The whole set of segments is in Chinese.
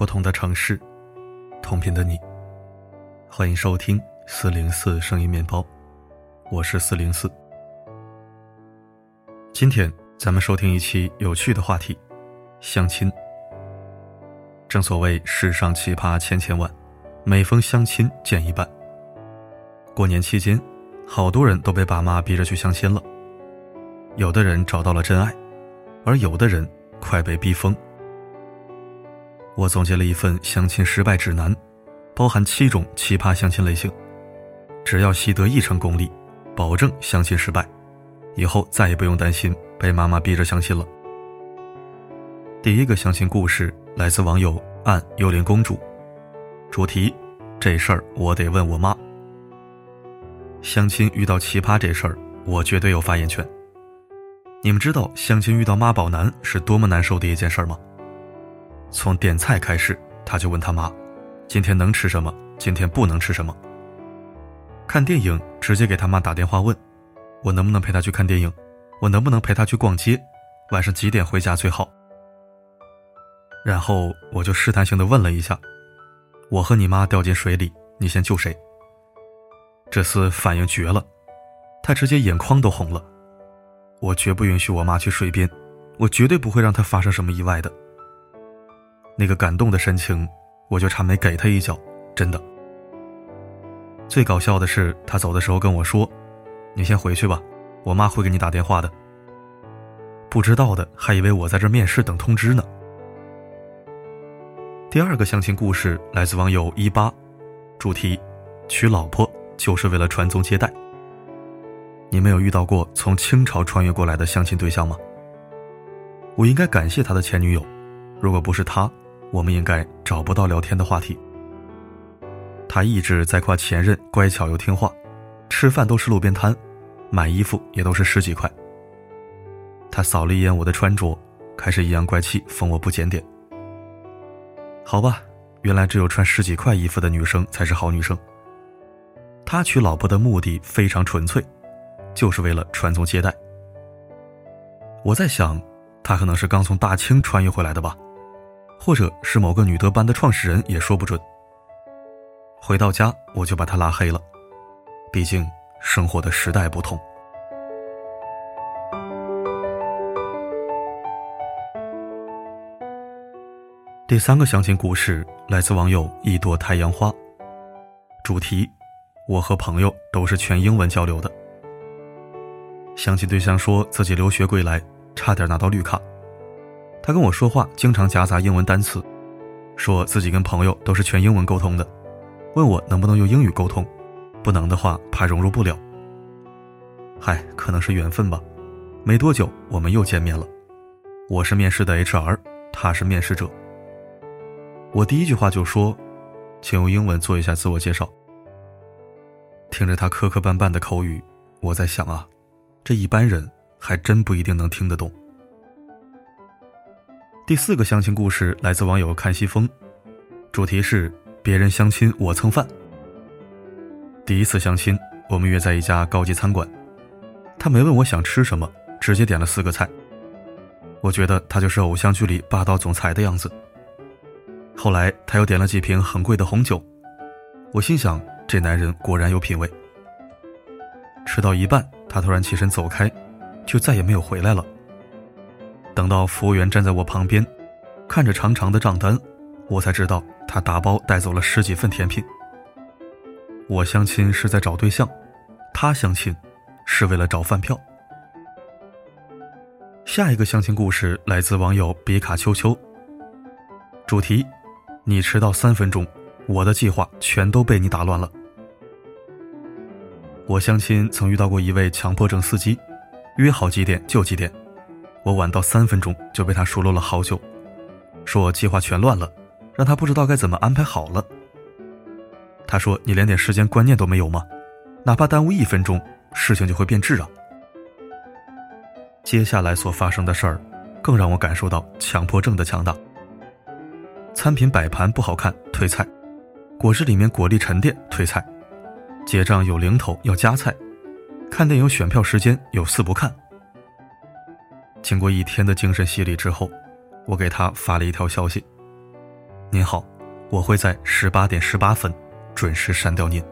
不同的城市，同频的你，欢迎收听四零四声音面包，我是四零四。今天咱们收听一期有趣的话题——相亲。正所谓世上奇葩千千万，每逢相亲见一半。过年期间，好多人都被爸妈逼着去相亲了，有的人找到了真爱，而有的人快被逼疯。我总结了一份相亲失败指南，包含七种奇葩相亲类型，只要习得一成功力，保证相亲失败，以后再也不用担心被妈妈逼着相亲了。第一个相亲故事来自网友暗幽灵公主，主题：这事儿我得问我妈。相亲遇到奇葩这事儿，我绝对有发言权。你们知道相亲遇到妈宝男是多么难受的一件事吗？从点菜开始，他就问他妈：“今天能吃什么？今天不能吃什么？”看电影直接给他妈打电话问：“我能不能陪他去看电影？我能不能陪他去逛街？晚上几点回家最好？”然后我就试探性的问了一下：“我和你妈掉进水里，你先救谁？”这厮反应绝了，他直接眼眶都红了。我绝不允许我妈去水边，我绝对不会让她发生什么意外的。那个感动的神情，我就差没给他一脚，真的。最搞笑的是，他走的时候跟我说：“你先回去吧，我妈会给你打电话的。”不知道的还以为我在这面试等通知呢。第二个相亲故事来自网友一八，主题：娶老婆就是为了传宗接代。你们有遇到过从清朝穿越过来的相亲对象吗？我应该感谢他的前女友，如果不是他。我们应该找不到聊天的话题。他一直在夸前任乖巧又听话，吃饭都是路边摊，买衣服也都是十几块。他扫了一眼我的穿着，开始阴阳怪气封我不检点。好吧，原来只有穿十几块衣服的女生才是好女生。他娶老婆的目的非常纯粹，就是为了传宗接代。我在想，他可能是刚从大清穿越回来的吧。或者是某个女德班的创始人也说不准。回到家我就把他拉黑了，毕竟生活的时代不同。第三个相亲故事来自网友一朵太阳花，主题：我和朋友都是全英文交流的。相亲对象说自己留学归来，差点拿到绿卡。他跟我说话经常夹杂英文单词，说自己跟朋友都是全英文沟通的，问我能不能用英语沟通，不能的话怕融入不了。嗨，可能是缘分吧。没多久我们又见面了，我是面试的 HR，他是面试者。我第一句话就说：“请用英文做一下自我介绍。”听着他磕磕绊绊的口语，我在想啊，这一般人还真不一定能听得懂。第四个相亲故事来自网友看西风，主题是别人相亲我蹭饭。第一次相亲，我们约在一家高级餐馆，他没问我想吃什么，直接点了四个菜。我觉得他就是偶像剧里霸道总裁的样子。后来他又点了几瓶很贵的红酒，我心想这男人果然有品位。吃到一半，他突然起身走开，就再也没有回来了。等到服务员站在我旁边，看着长长的账单，我才知道他打包带走了十几份甜品。我相亲是在找对象，他相亲是为了找饭票。下一个相亲故事来自网友比卡丘丘。主题：你迟到三分钟，我的计划全都被你打乱了。我相亲曾遇到过一位强迫症司机，约好几点就几点。我晚到三分钟就被他数落了好久，说我计划全乱了，让他不知道该怎么安排好了。他说：“你连点时间观念都没有吗？哪怕耽误一分钟，事情就会变质啊。”接下来所发生的事儿，更让我感受到强迫症的强大。餐品摆盘不好看，退菜；果汁里面果粒沉淀，退菜；结账有零头要加菜；看电影选票时间有四不看。经过一天的精神洗礼之后，我给他发了一条消息：“您好，我会在十八点十八分准时删掉您。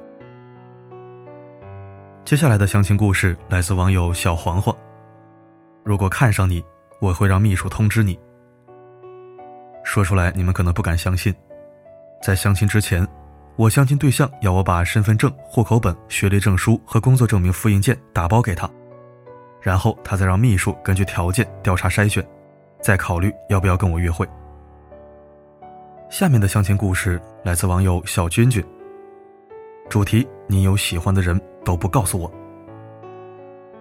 接下来的相亲故事来自网友小黄黄。如果看上你，我会让秘书通知你。说出来你们可能不敢相信，在相亲之前，我相亲对象要我把身份证、户口本、学历证书和工作证明复印件打包给他，然后他再让秘书根据条件调查筛选，再考虑要不要跟我约会。下面的相亲故事来自网友小君君。主题：你有喜欢的人都不告诉我。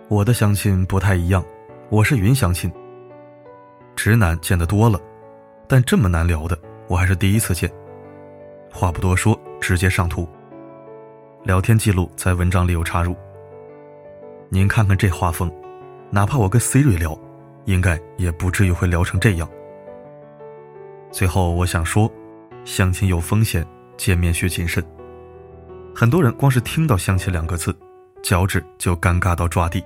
我的相亲不太一样，我是云相亲。直男见得多了，但这么难聊的我还是第一次见。话不多说，直接上图。聊天记录在文章里有插入。您看看这画风，哪怕我跟 Siri 聊，应该也不至于会聊成这样。最后我想说，相亲有风险，见面需谨慎。很多人光是听到“相亲”两个字，脚趾就尴尬到抓地。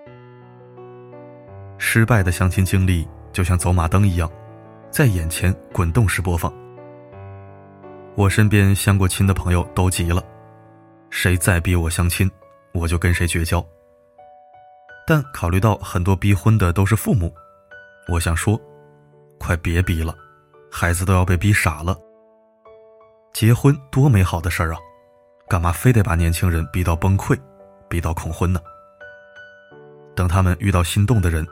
失败的相亲经历就像走马灯一样，在眼前滚动式播放。我身边相过亲的朋友都急了，谁再逼我相亲，我就跟谁绝交。但考虑到很多逼婚的都是父母，我想说，快别逼了。孩子都要被逼傻了。结婚多美好的事儿啊，干嘛非得把年轻人逼到崩溃，逼到恐婚呢？等他们遇到心动的人，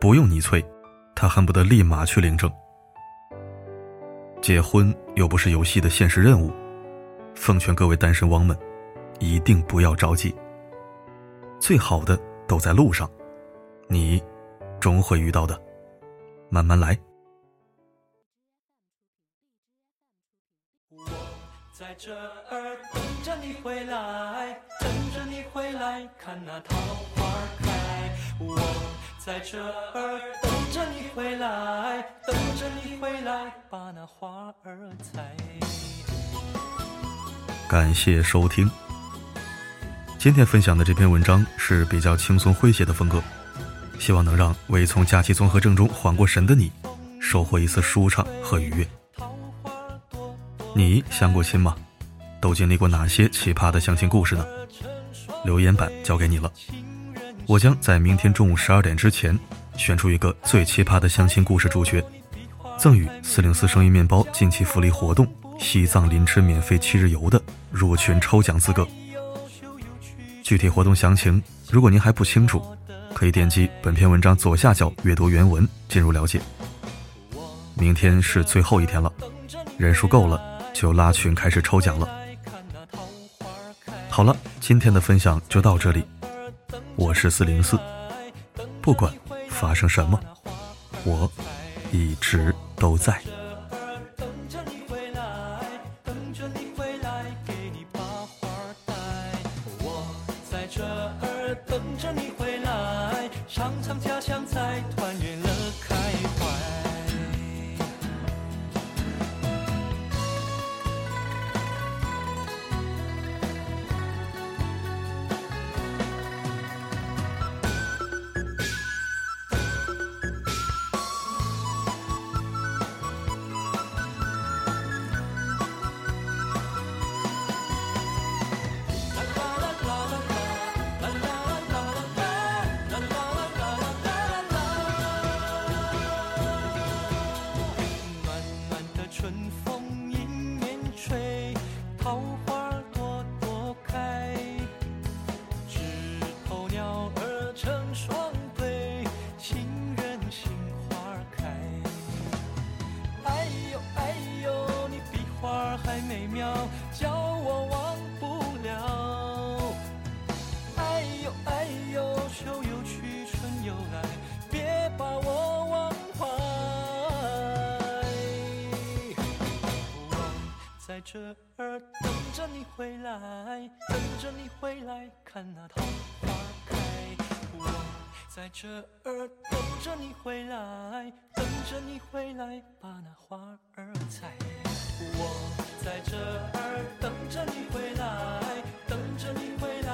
不用你催，他恨不得立马去领证。结婚又不是游戏的现实任务，奉劝各位单身汪们，一定不要着急。最好的都在路上，你终会遇到的，慢慢来。我在这儿等着你回来，等着你回来看那桃花开。我在这儿等着你回来，等着你回来把那花儿采。感谢收听。今天分享的这篇文章是比较轻松诙谐的风格，希望能让未从假期综合症中缓过神的你，收获一丝舒畅和愉悦。你相过亲吗？都经历过哪些奇葩的相亲故事呢？留言板交给你了。我将在明天中午十二点之前选出一个最奇葩的相亲故事主角，赠予四零四生意面包近期福利活动西藏临吃免费七日游的入群抽奖资格。具体活动详情，如果您还不清楚，可以点击本篇文章左下角阅读原文进入了解。明天是最后一天了，人数够了。就拉群开始抽奖了。好了，今天的分享就到这里。我是四零四，不管发生什么，我一直都在。在这儿等着你回来，等着你回来看那桃花开。我在这儿等着你回来，等着你回来把那花儿采。我在这儿等着你回来，等着你回来